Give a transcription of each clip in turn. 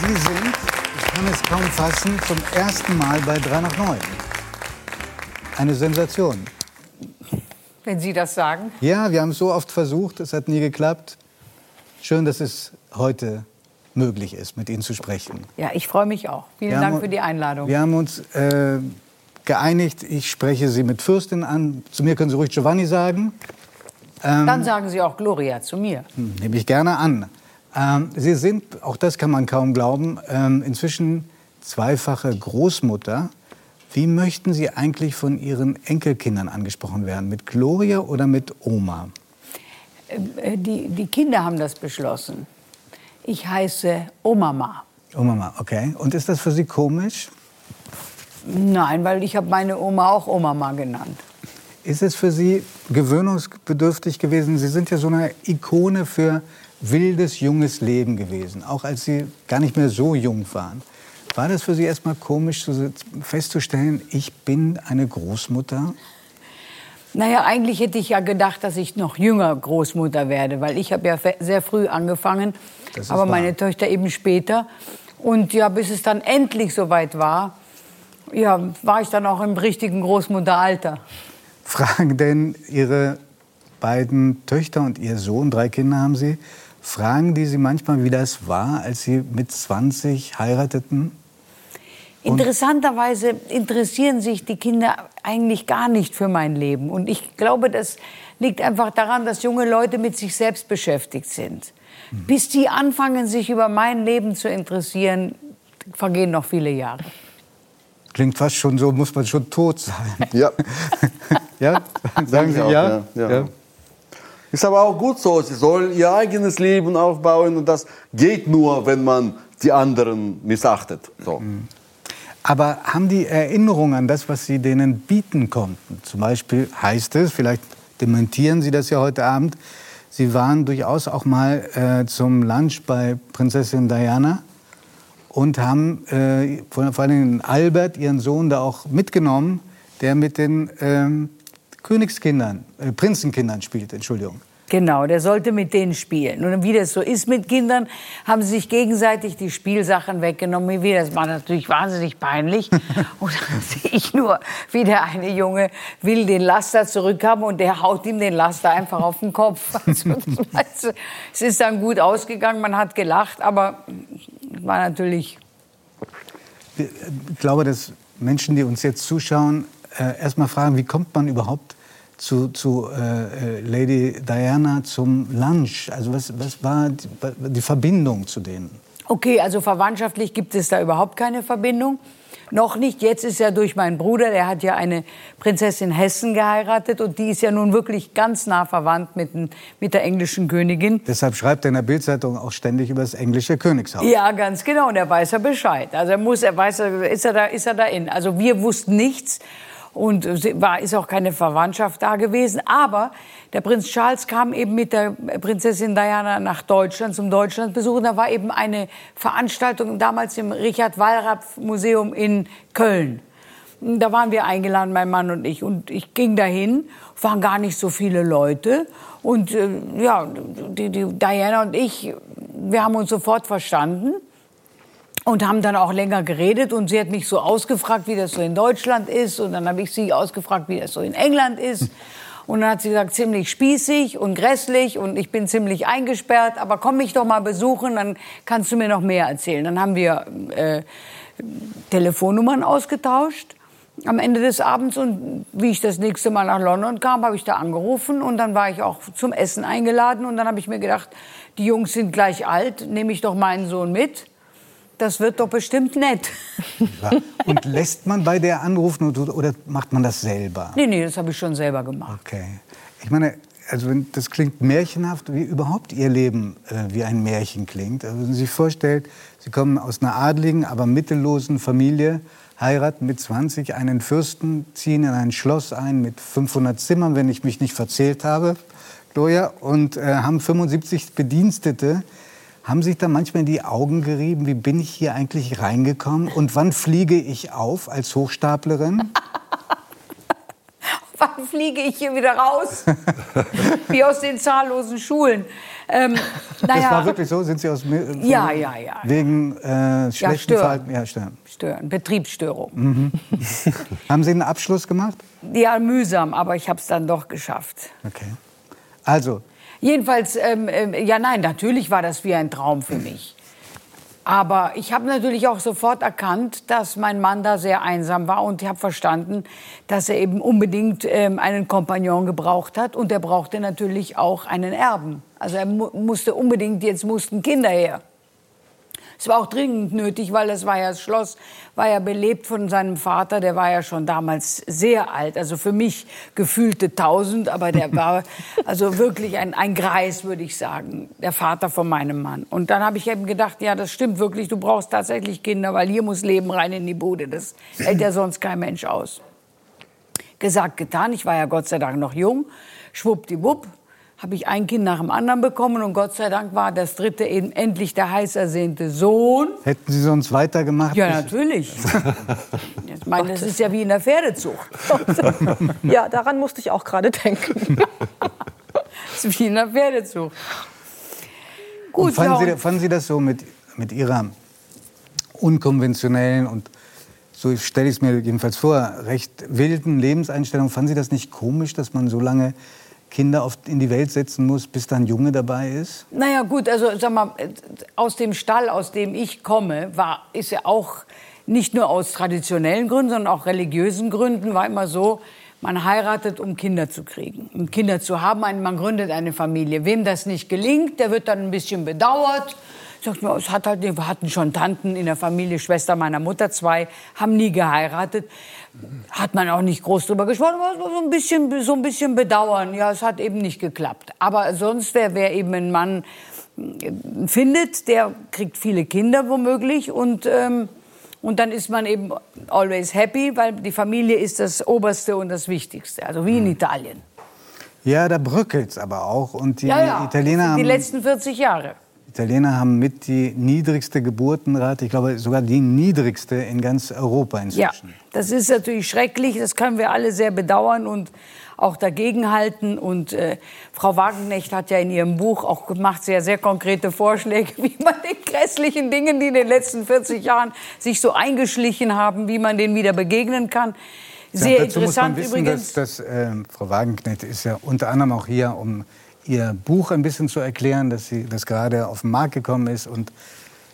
Sie sind, ich kann es kaum fassen, zum ersten Mal bei 3 nach 9. Eine Sensation. Wenn Sie das sagen. Ja, wir haben es so oft versucht, es hat nie geklappt. Schön, dass es heute möglich ist, mit Ihnen zu sprechen. Ja, ich freue mich auch. Vielen Wir Dank haben- für die Einladung. Wir haben uns äh, geeinigt, ich spreche Sie mit Fürstin an. Zu mir können Sie ruhig Giovanni sagen. Ähm, Dann sagen Sie auch Gloria zu mir. Hm, Nehme ich gerne an. Ähm, Sie sind, auch das kann man kaum glauben, ähm, inzwischen zweifache Großmutter. Wie möchten Sie eigentlich von Ihren Enkelkindern angesprochen werden? Mit Gloria oder mit Oma? Äh, Die, die Kinder haben das beschlossen. Ich heiße Omama. Oma, okay. Und ist das für Sie komisch? Nein, weil ich habe meine Oma auch Omama genannt. Ist es für Sie gewöhnungsbedürftig gewesen? Sie sind ja so eine Ikone für wildes, junges Leben gewesen, auch als Sie gar nicht mehr so jung waren. War das für Sie erstmal komisch festzustellen, ich bin eine Großmutter? Naja, eigentlich hätte ich ja gedacht, dass ich noch jünger Großmutter werde, weil ich habe ja sehr früh angefangen, aber wahr. meine Töchter eben später. Und ja, bis es dann endlich soweit war, ja, war ich dann auch im richtigen Großmutteralter. Fragen denn Ihre beiden Töchter und Ihr Sohn, drei Kinder haben Sie, fragen die Sie manchmal, wie das war, als Sie mit 20 heirateten? Interessanterweise interessieren sich die Kinder eigentlich gar nicht für mein Leben. Und ich glaube, das liegt einfach daran, dass junge Leute mit sich selbst beschäftigt sind. Bis die anfangen, sich über mein Leben zu interessieren, vergehen noch viele Jahre. Klingt fast schon so, muss man schon tot sein. Ja, Ja? Sagen Sie auch, ja? ja, ja. Ist aber auch gut so. Sie sollen ihr eigenes Leben aufbauen und das geht nur, wenn man die anderen missachtet. So. Aber haben die Erinnerungen an das, was Sie denen bieten konnten? Zum Beispiel heißt es, vielleicht dementieren Sie das ja heute Abend, Sie waren durchaus auch mal äh, zum Lunch bei Prinzessin Diana und haben äh, vor, vor allem Albert, ihren Sohn, da auch mitgenommen, der mit den ähm, Königskindern, äh, Prinzenkindern spielt, Entschuldigung. Genau, der sollte mit denen spielen. Und wie das so ist mit Kindern, haben sie sich gegenseitig die Spielsachen weggenommen. Wie Das war natürlich wahnsinnig peinlich. Und dann sehe ich nur, wie der eine Junge will den Laster zurückhaben und der haut ihm den Laster einfach auf den Kopf. Also, es ist dann gut ausgegangen, man hat gelacht, aber war natürlich Ich glaube, dass Menschen, die uns jetzt zuschauen, äh, erstmal fragen, wie kommt man überhaupt zu, zu äh, äh, Lady Diana zum Lunch? Also was, was war die, die Verbindung zu denen? Okay, also verwandtschaftlich gibt es da überhaupt keine Verbindung. Noch nicht. Jetzt ist ja durch meinen Bruder, der hat ja eine Prinzessin Hessen geheiratet und die ist ja nun wirklich ganz nah verwandt mit, mit der englischen Königin. Deshalb schreibt er in der Bildzeitung auch ständig über das englische Königshaus. Ja, ganz genau. Und er weiß ja Bescheid. Also er muss, er weiß, ist er da, ist er da in. Also wir wussten nichts. Und es war, ist auch keine Verwandtschaft da gewesen. Aber der Prinz Charles kam eben mit der Prinzessin Diana nach Deutschland zum Deutschlandbesuch. Und da war eben eine Veranstaltung damals im Richard-Wallraff-Museum in Köln. Da waren wir eingeladen, mein Mann und ich. Und ich ging dahin, waren gar nicht so viele Leute. Und äh, ja, die, die Diana und ich, wir haben uns sofort verstanden und haben dann auch länger geredet. Und sie hat mich so ausgefragt, wie das so in Deutschland ist. Und dann habe ich sie ausgefragt, wie das so in England ist. Und dann hat sie gesagt, ziemlich spießig und grässlich und ich bin ziemlich eingesperrt. Aber komm mich doch mal besuchen, dann kannst du mir noch mehr erzählen. Dann haben wir äh, Telefonnummern ausgetauscht am Ende des Abends und wie ich das nächste Mal nach London kam, habe ich da angerufen und dann war ich auch zum Essen eingeladen und dann habe ich mir gedacht, die Jungs sind gleich alt, nehme ich doch meinen Sohn mit. Das wird doch bestimmt nett. Ja. Und lässt man bei der anrufen oder, macht man das selber? Nee, nee, das habe ich schon selber gemacht. Okay. Ich meine, also wenn, das klingt märchenhaft, wie überhaupt Ihr Leben äh, wie ein Märchen klingt. Also wenn Sie sich vorstellt, Sie kommen aus einer adligen, aber mittellosen Familie, heiraten mit 20 einen Fürsten, ziehen in ein Schloss ein mit 500 Zimmern, wenn ich mich nicht verzählt habe, Gloria, und äh, haben 75 Bedienstete. Haben sich da manchmal in die Augen gerieben, wie bin ich hier eigentlich reingekommen und wann fliege ich auf als Hochstaplerin? wann fliege ich hier wieder raus? Wie aus den zahllosen Schulen. Ähm, naja, das war wirklich so? Sind Sie aus Ja, ja, ja. Wegen äh, schlechten ja, stören. Verhalten? Ja, stören. Stören, Betriebsstörung. Mhm. Haben Sie einen Abschluss gemacht? Ja, mühsam, aber ich habe es dann doch geschafft. Okay. Also. Jedenfalls, ähm, äh, ja, nein, natürlich war das wie ein Traum für mich. Aber ich habe natürlich auch sofort erkannt, dass mein Mann da sehr einsam war und ich habe verstanden, dass er eben unbedingt ähm, einen Kompagnon gebraucht hat und er brauchte natürlich auch einen Erben. Also er mu musste unbedingt, jetzt mussten Kinder her. Es war auch dringend nötig, weil das war ja das Schloss, war ja belebt von seinem Vater, der war ja schon damals sehr alt, also für mich gefühlte tausend, aber der war also wirklich ein, ein Greis, würde ich sagen, der Vater von meinem Mann. Und dann habe ich eben gedacht, ja, das stimmt wirklich, du brauchst tatsächlich Kinder, weil hier muss Leben rein in die Bude, das hält ja sonst kein Mensch aus. Gesagt, getan, ich war ja Gott sei Dank noch jung, schwuppdiwupp, habe ich ein Kind nach dem anderen bekommen und Gott sei Dank war das dritte eben endlich der heiß ersehnte Sohn. Hätten Sie sonst weitergemacht? Ja, natürlich. ich meine, das ist ja wie in der Pferdezucht. ja, daran musste ich auch gerade denken. das ist wie in der Pferdezucht. Gut, fanden, ja, Sie, fanden Sie das so mit, mit Ihrer unkonventionellen und so stelle ich es mir jedenfalls vor, recht wilden Lebenseinstellung. Fanden Sie das nicht komisch, dass man so lange Kinder oft in die Welt setzen muss, bis dann Junge dabei ist? Naja, gut, also sag mal, aus dem Stall, aus dem ich komme, war, ist ja auch nicht nur aus traditionellen Gründen, sondern auch religiösen Gründen, war immer so, man heiratet, um Kinder zu kriegen, um Kinder zu haben. Man gründet eine Familie. Wem das nicht gelingt, der wird dann ein bisschen bedauert. Sagt man, es hat halt, wir hatten schon Tanten in der Familie, Schwester meiner Mutter, zwei, haben nie geheiratet hat man auch nicht groß drüber gesprochen, aber so ein bisschen, so ein bisschen bedauern. Ja, es hat eben nicht geklappt. Aber sonst, wer, wer eben einen Mann äh, findet, der kriegt viele Kinder womöglich und, ähm, und dann ist man eben always happy, weil die Familie ist das Oberste und das Wichtigste. Also wie in mhm. Italien. Ja, da bröckelt es aber auch. Und die ja, ja. Italiener haben. Die letzten 40 Jahre. Italiener haben mit die niedrigste Geburtenrate, ich glaube sogar die niedrigste in ganz Europa inzwischen. Ja, das ist natürlich schrecklich, das können wir alle sehr bedauern und auch dagegenhalten. Und äh, Frau Wagenknecht hat ja in ihrem Buch auch gemacht sehr, sehr konkrete Vorschläge, wie man den grässlichen Dingen, die in den letzten 40 Jahren sich so eingeschlichen haben, wie man denen wieder begegnen kann. Sehr ja, dazu interessant muss man wissen, übrigens. Dass, dass äh, Frau Wagenknecht ist ja unter anderem auch hier, um Ihr Buch ein bisschen zu erklären, dass sie das gerade auf den Markt gekommen ist und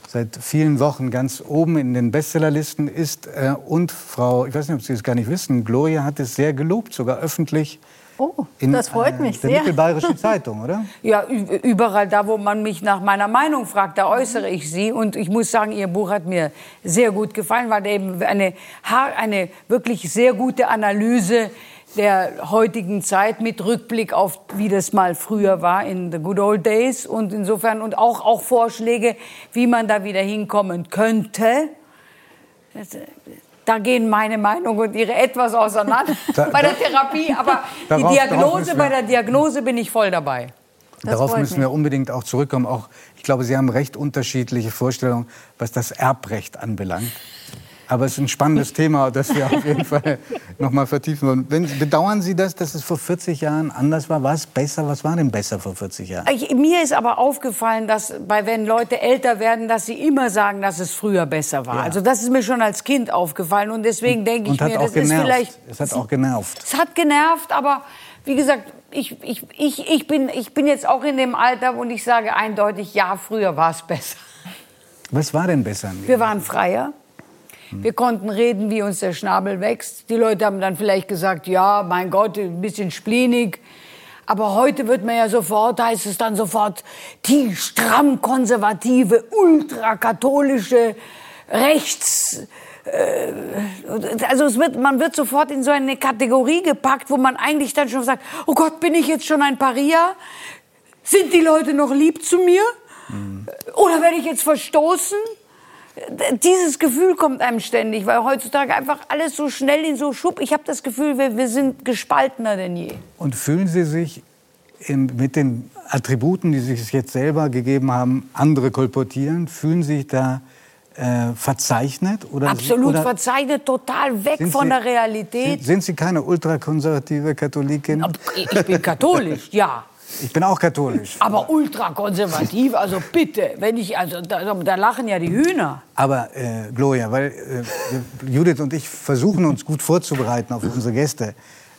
seit vielen Wochen ganz oben in den Bestsellerlisten ist. Äh, und Frau, ich weiß nicht, ob Sie es gar nicht wissen, Gloria hat es sehr gelobt, sogar öffentlich. Oh, in, das freut mich äh, der sehr. Mittelbayerische Zeitung, oder? Ja, überall da, wo man mich nach meiner Meinung fragt, da äußere ich sie. Und ich muss sagen, Ihr Buch hat mir sehr gut gefallen, weil eben eine, eine wirklich sehr gute Analyse der heutigen Zeit mit Rückblick auf, wie das mal früher war in the good old days und insofern und auch, auch Vorschläge, wie man da wieder hinkommen könnte. Da gehen meine Meinung und ihre etwas auseinander da, bei der Therapie, aber darauf, die Diagnose, bei der Diagnose bin ich voll dabei. Das darauf müssen wir unbedingt auch zurückkommen. Auch, ich glaube, Sie haben recht unterschiedliche Vorstellungen, was das Erbrecht anbelangt. Aber es ist ein spannendes Thema, das wir auf jeden Fall noch mal vertiefen wollen. Wenn, bedauern Sie das, dass es vor 40 Jahren anders war? War es besser? Was war denn besser vor 40 Jahren? Ich, mir ist aber aufgefallen, dass bei, wenn Leute älter werden, dass sie immer sagen, dass es früher besser war. Ja. Also das ist mir schon als Kind aufgefallen und deswegen denke ich mir, das genervt. ist vielleicht... Es hat auch genervt. Es hat genervt, aber wie gesagt, ich, ich, ich, ich, bin, ich bin jetzt auch in dem Alter und ich sage eindeutig, ja, früher war es besser. Was war denn besser? Wir waren freier. Wir konnten reden, wie uns der Schnabel wächst. Die Leute haben dann vielleicht gesagt, ja, mein Gott, ein bisschen splinig. Aber heute wird man ja sofort, heißt es dann sofort, die stramm konservative, ultrakatholische Rechts, äh, also es wird, man wird sofort in so eine Kategorie gepackt, wo man eigentlich dann schon sagt, oh Gott, bin ich jetzt schon ein Paria? Sind die Leute noch lieb zu mir? Mhm. Oder werde ich jetzt verstoßen? Dieses Gefühl kommt einem ständig, weil heutzutage einfach alles so schnell in so Schub. Ich habe das Gefühl, wir, wir sind gespaltener denn je. Und fühlen Sie sich im, mit den Attributen, die Sie sich jetzt selber gegeben haben, andere kolportieren? Fühlen Sie sich da äh, verzeichnet? Oder, Absolut oder verzeichnet, total weg von Sie- der Realität. Sind, sind Sie keine ultrakonservative Katholikin? Ich bin katholisch, ja. Ich bin auch katholisch. Aber ultrakonservativ, also bitte, wenn ich, also da, da lachen ja die Hühner. Aber äh, Gloria, weil äh, Judith und ich versuchen uns gut vorzubereiten auf unsere Gäste.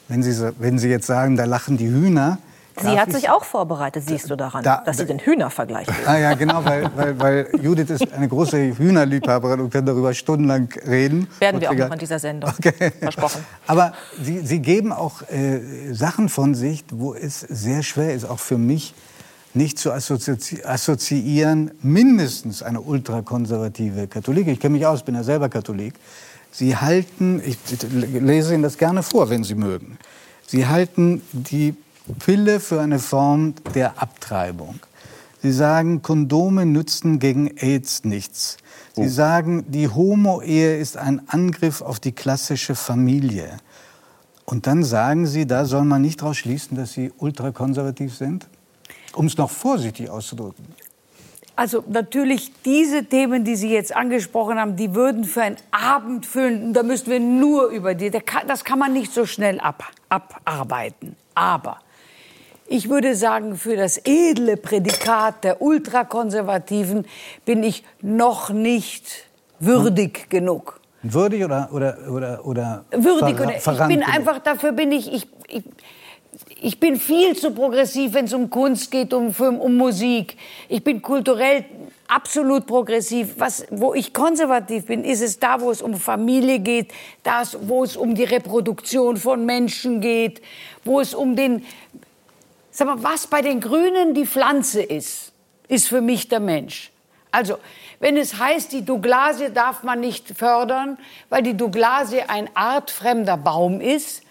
Wenn Sie, wenn Sie jetzt sagen, da lachen die Hühner. Sie darf hat ich- sich auch vorbereitet, siehst du daran, Da- dass sie da- den Hühnervergleich will. Ah ja, genau, weil, weil, weil Judith ist eine große Hühnerliebhaberin und kann darüber stundenlang reden. Werden wir auch noch in dieser Sendung. Okay. Versprochen. Aber Sie, Sie geben auch äh, Sachen von sich, wo es sehr schwer ist, auch für mich, nicht zu assozi assoziieren, mindestens eine ultrakonservative Katholik. Ich kenne mich aus, bin ja selber Katholik. Sie halten, ich lese Ihnen das gerne vor, wenn Sie mögen. Sie halten die Pille für eine Form der Abtreibung. Sie sagen, Kondome nützen gegen AIDS nichts. Sie sagen, die Homo-Ehe ist ein Angriff auf die klassische Familie. Und dann sagen Sie, da soll man nicht daraus schließen, dass Sie ultrakonservativ sind? Um es noch vorsichtig auszudrücken. Also natürlich diese Themen, die Sie jetzt angesprochen haben, die würden für einen Abend füllen. Da müssten wir nur über die. Das kann man nicht so schnell ab, abarbeiten. Aber ich würde sagen, für das edle Prädikat der Ultrakonservativen bin ich noch nicht würdig genug. Würdig oder, oder, oder, oder Würdig oder ich bin einfach dafür bin ich ich, ich ich bin viel zu progressiv, wenn es um Kunst geht, um Film, um Musik. Ich bin kulturell absolut progressiv. Was, wo ich konservativ bin, ist es da, wo es um Familie geht, das, wo es um die Reproduktion von Menschen geht, wo es um den, sag mal, was bei den Grünen die Pflanze ist, ist für mich der Mensch. Also, wenn es heißt, die Douglasie darf man nicht fördern, weil die Douglasie ein artfremder Baum ist,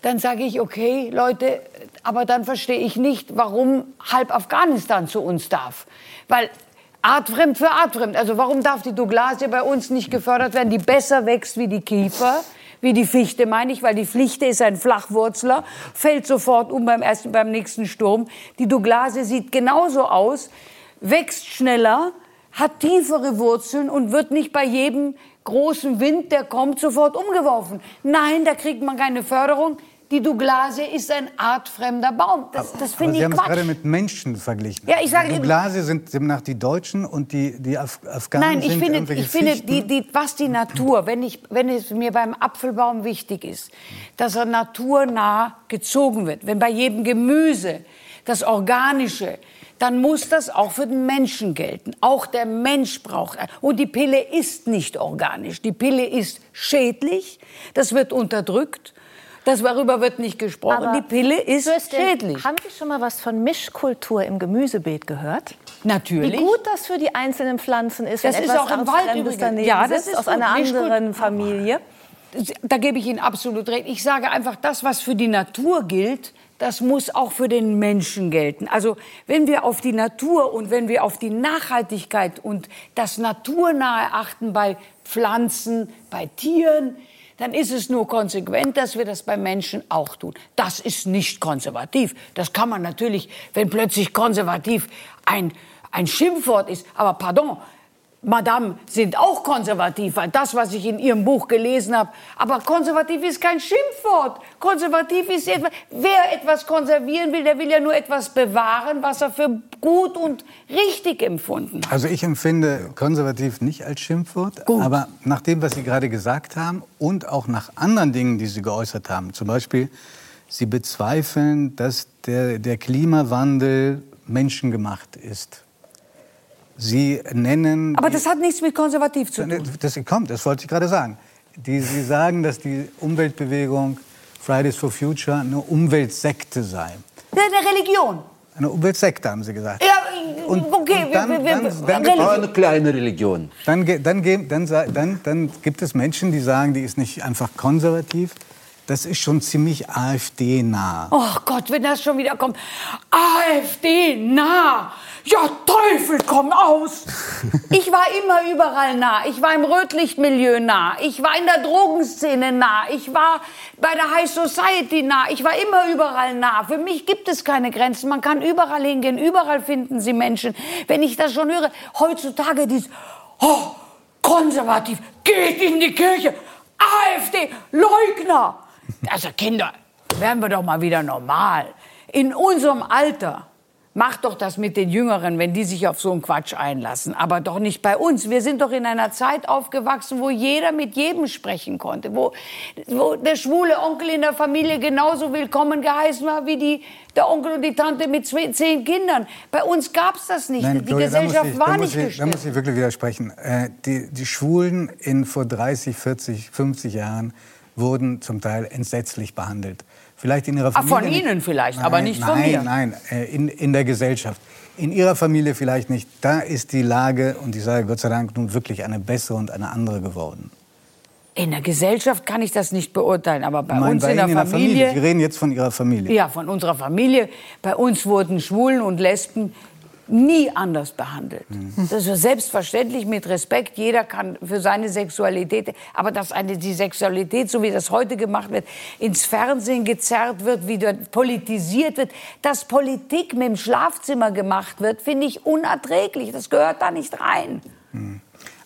dann sage ich, okay, Leute, aber dann verstehe ich nicht, warum halb Afghanistan zu uns darf. Weil artfremd für artfremd. Also warum darf die Douglasie bei uns nicht gefördert werden, die besser wächst wie die Kiefer? Wie die Fichte meine ich, weil die Fichte ist ein Flachwurzler, fällt sofort um beim, ersten, beim nächsten Sturm. Die Douglasie sieht genauso aus, wächst schneller, hat tiefere Wurzeln und wird nicht bei jedem großen Wind, der kommt, sofort umgeworfen. Nein, da kriegt man keine Förderung. Die Douglasie ist ein artfremder Baum. Das, das finde Sie ich haben es gerade Quatsch. mit Menschen verglichen. Ja, ich sage- Die Douglasie sind demnach die Deutschen und die, die Af Afghanen Nein, ich sind finde, ich finde die, die, was die Natur, wenn, ich, wenn es mir beim Apfelbaum wichtig ist, dass er naturnah gezogen wird, wenn bei jedem Gemüse das Organische, dann muss das auch für den Menschen gelten. Auch der Mensch braucht. Und die Pille ist nicht organisch. Die Pille ist schädlich. Das wird unterdrückt. Das darüber wird nicht gesprochen. Aber die Pille ist schädlich. Haben Sie schon mal was von Mischkultur im Gemüsebeet gehört? Natürlich. Wie gut das für die einzelnen Pflanzen ist, Das wenn ist etwas auch im Wald übrigens. Ja, das ist aus gut. einer anderen Familie. da gebe ich Ihnen absolut recht. Ich sage einfach, das, was für die Natur gilt, das muss auch für den Menschen gelten. Also wenn wir auf die Natur und wenn wir auf die Nachhaltigkeit und das Naturnahe achten bei Pflanzen, bei Tieren, dann ist es nur konsequent, dass wir das bei Menschen auch tun. Das ist nicht konservativ. Das kann man natürlich, wenn plötzlich konservativ ein, ein Schimpfwort ist. Aber pardon, Madame sind auch konservativ, weil das, was ich in Ihrem Buch gelesen habe. Aber konservativ ist kein Schimpfwort. Konservativ ist etwas, wer etwas konservieren will, der will ja nur etwas bewahren, was er für gut und richtig empfunden hat. Also ich empfinde konservativ nicht als Schimpfwort, Gut. aber nach dem, was Sie gerade gesagt haben und auch nach anderen Dingen, die Sie geäußert haben, zum Beispiel, Sie bezweifeln, dass der, der Klimawandel menschengemacht ist. Sie nennen... Aber das hat nichts mit konservativ zu tun. Das kommt, das wollte ich gerade sagen. Die, Sie sagen, dass die Umweltbewegung Fridays for Future eine Umweltsekte sei. Eine Religion. Eine Umweltsekte, haben Sie gesagt. Ja, Und- okay, und dann- wir, wir, dann- dann-. Aber eine kleine Religion. Dann, dann, dann, dann, dann gibt es Menschen, die sagen, die ist nicht einfach konservativ. Das ist schon ziemlich AfD-nah. Oh Gott, wenn das schon wieder kommt. AfD nah. Ja, Teufel, komm aus. Ich war immer überall nah. Ich war im Rötlichtmilieu nah. Ich war in der Drogenszene nah. Ich war bei der High Society nah. Ich war immer überall nah. Für mich gibt es keine Grenzen. Man kann überall hingehen. Überall finden Sie Menschen. Wenn ich das schon höre, heutzutage dies, oh, konservativ, geht in die Kirche, AfD, Leugner. Also Kinder, werden wir doch mal wieder normal. In unserem Alter Macht doch das mit den Jüngeren, wenn die sich auf so einen Quatsch einlassen. Aber doch nicht bei uns. Wir sind doch in einer Zeit aufgewachsen, wo jeder mit jedem sprechen konnte. Wo, wo der schwule Onkel in der Familie genauso willkommen geheißen war wie die, der Onkel und die Tante mit zwei, zehn Kindern. Bei uns gab es das nicht. Nein, die Gloria, Gesellschaft ich, war nicht ich, Da muss ich wirklich widersprechen. Äh, die, die Schwulen in vor 30, 40, 50 Jahren wurden zum Teil entsetzlich behandelt. Vielleicht in ihrer Ah, Familie. von nicht. Ihnen vielleicht, nein, aber nicht von nein, mir. Nein, nein, in, in der Gesellschaft. In ihrer Familie vielleicht nicht. Da ist die Lage, und ich sage Gott sei Dank, nun wirklich eine bessere und eine andere geworden. In der Gesellschaft kann ich das nicht beurteilen, aber bei meine, uns bei in der Ihnen Familie, Sie reden jetzt von Ihrer Familie. ja, von unserer Familie, bei uns wurden Schwulen und Lesben nie anders behandelt. Mhm. Das ist selbstverständlich mit Respekt. Jeder kann für seine Sexualität, aber dass eine die Sexualität, so wie das heute gemacht wird, ins Fernsehen gezerrt wird, wieder politisiert wird, dass Politik mit dem Schlafzimmer gemacht wird, finde ich unerträglich. Das gehört da nicht rein.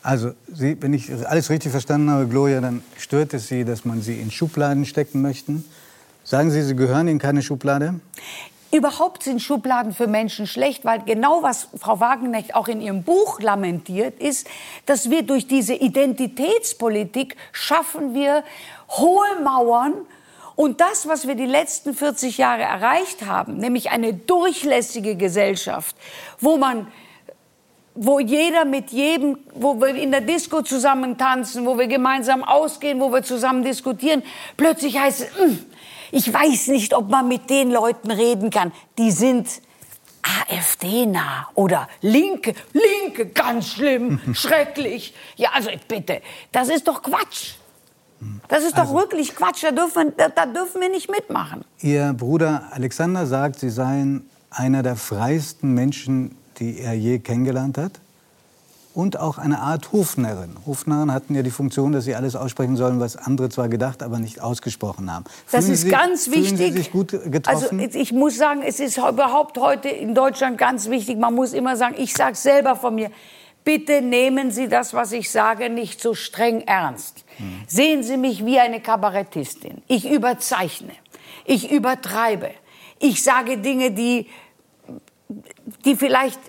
Also, Sie, wenn ich alles richtig verstanden habe, Gloria, dann stört es Sie, dass man Sie in Schubladen stecken möchte. Sagen Sie, Sie gehören in keine Schublade? Überhaupt sind Schubladen für Menschen schlecht, weil genau was Frau Wagenknecht auch in ihrem Buch lamentiert, ist, dass wir durch diese Identitätspolitik schaffen wir hohe Mauern. Und das, was wir die letzten 40 Jahre erreicht haben, nämlich eine durchlässige Gesellschaft, wo man wo jeder mit jedem, wo wir in der Disco zusammen tanzen, wo wir gemeinsam ausgehen, wo wir zusammen diskutieren, plötzlich heißt es, "Hm, ich weiß nicht, ob man mit den Leuten reden kann. Die sind AfD-nah oder Linke, Linke, ganz schlimm, schrecklich. Ja, also bitte, das ist doch Quatsch. Das ist doch wirklich Quatsch, da dürfen, da, da dürfen wir nicht mitmachen. Ihr Bruder Alexander sagt, Sie seien einer der freiesten Menschen, die er je kennengelernt hat. Und auch eine Art Hofnarrin. Hofnarren hatten ja die Funktion, dass sie alles aussprechen sollen, was andere zwar gedacht, aber nicht ausgesprochen haben. Das Fühlen ist Sie, ganz wichtig. Sie sich gut getroffen? Also ich muss sagen, es ist überhaupt heute in Deutschland ganz wichtig. Man muss immer sagen, ich sage selber von mir, bitte nehmen Sie das, was ich sage, nicht so streng ernst. Sehen Sie mich wie eine Kabarettistin. Ich überzeichne, ich übertreibe, ich sage Dinge, die die vielleicht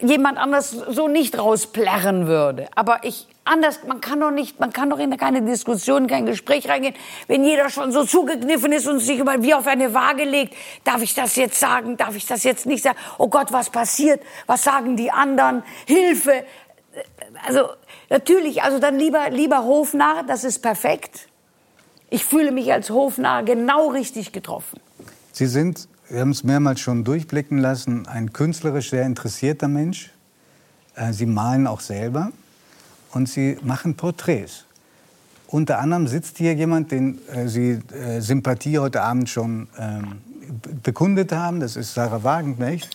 jemand anders so nicht rausplärren würde. Aber ich anders, man kann doch nicht, man kann doch in keine Diskussion, kein Gespräch reingehen, wenn jeder schon so zugekniffen ist und sich immer wie auf eine Waage legt. Darf ich das jetzt sagen? Darf ich das jetzt nicht sagen? Oh Gott, was passiert? Was sagen die anderen? Hilfe! Also natürlich, also dann lieber lieber Hofnarr, das ist perfekt. Ich fühle mich als Hofnarr genau richtig getroffen. Sie sind, wir haben es mehrmals schon durchblicken lassen, ein künstlerisch sehr interessierter Mensch. Äh, Sie malen auch selber und Sie machen Porträts. Unter anderem sitzt hier jemand, den äh, Sie äh, Sympathie heute Abend schon ähm, bekundet haben. Das ist Sarah Wagenknecht.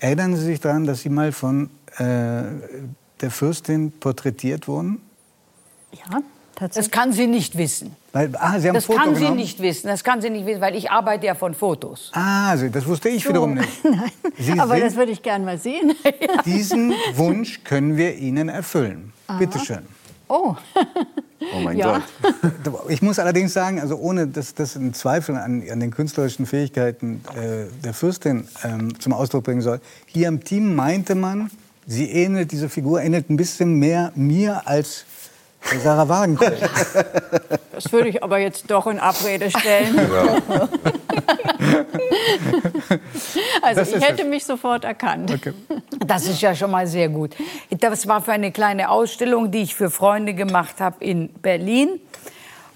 Erinnern Sie sich daran, dass Sie mal von der Fürstin porträtiert wurden? Ja, Das tatsächlich. kann sie nicht wissen. Weil, ah, Sie haben Das ein Foto kann sie genommen? nicht wissen. Das kann sie nicht wissen, weil ich arbeite ja von Fotos. Ah, Sie- das wusste ich wiederum nicht. Sie Aber das würde ich gern mal sehen. Diesen Wunsch können wir Ihnen erfüllen. Bitte schön. Oh, Oh mein Ja. Gott. Ich muss allerdings sagen, also ohne dass das in Zweifel an, an den künstlerischen Fähigkeiten äh, der Fürstin ähm, zum Ausdruck bringen soll, hier im Team meinte man, sie ähnelt, diese Figur ähnelt ein bisschen mehr mir als Sarah Wagenknecht. das würde ich aber jetzt doch in Abrede stellen. Also Das ich hätte es. mich sofort erkannt. Das ist ja schon mal sehr gut. Das war für eine kleine Ausstellung, die ich für Freunde gemacht habe in Berlin.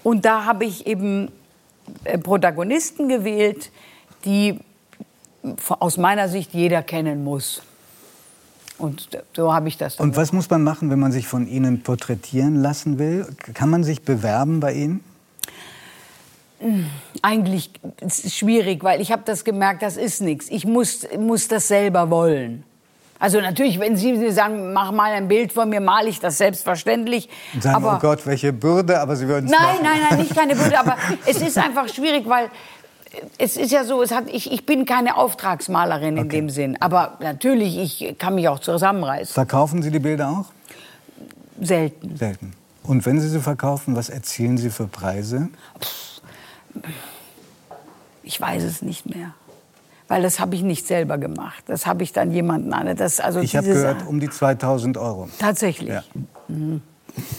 Und da habe ich eben äh, Protagonisten gewählt, die aus meiner Sicht jeder kennen muss. Und so habe ich das dann Und was muss man machen, wenn man sich von Ihnen porträtieren lassen will? Kann man sich bewerben bei Ihnen? Eigentlich ist es schwierig, weil ich habe das gemerkt, das ist nichts. Ich muss, muss das selber wollen. Also natürlich, wenn Sie sagen, mach mal ein Bild von mir, male ich das selbstverständlich. Und sagen, aber oh Gott, welche Bürde, aber Sie würden es nein, machen. nein, nein, nicht keine Bürde, aber es ist einfach schwierig, weil es ist ja so, es hat, ich, ich bin keine Auftragsmalerin in dem Sinn. Aber natürlich, ich kann mich auch zusammenreißen. Verkaufen Sie die Bilder auch? selten. Selten. Und wenn Sie sie verkaufen, was erzielen Sie für Preise? Ich weiß es nicht mehr. Weil das habe ich nicht selber gemacht. Das habe ich dann jemanden an. Das, also Ich habe gehört, um die 2000 Euro. Tatsächlich. Ja.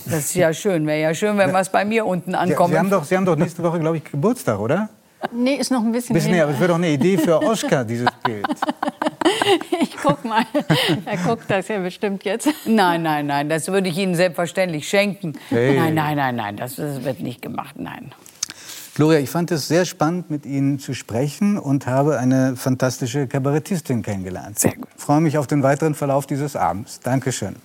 Das ist ja schön. Wäre ja schön, wenn was bei mir unten Sie, ankommt. Sie, haben doch, Sie haben doch nächste Woche, glaube ich, Geburtstag, oder? Nee, ist noch ein bisschen. Bisschen näher, aber es wäre doch eine Idee für Oskar, dieses Bild. Ich guck mal. Er guckt das ja bestimmt jetzt. Nein, nein, nein, das würde ich Ihnen selbstverständlich schenken. Hey. Nein, nein, nein, nein, das, das wird nicht gemacht, nein. Gloria, ich fand es sehr spannend, mit Ihnen zu sprechen und habe eine fantastische Kabarettistin kennengelernt. Sehr gut. Ich freue mich auf den weiteren Verlauf dieses Abends. Dankeschön.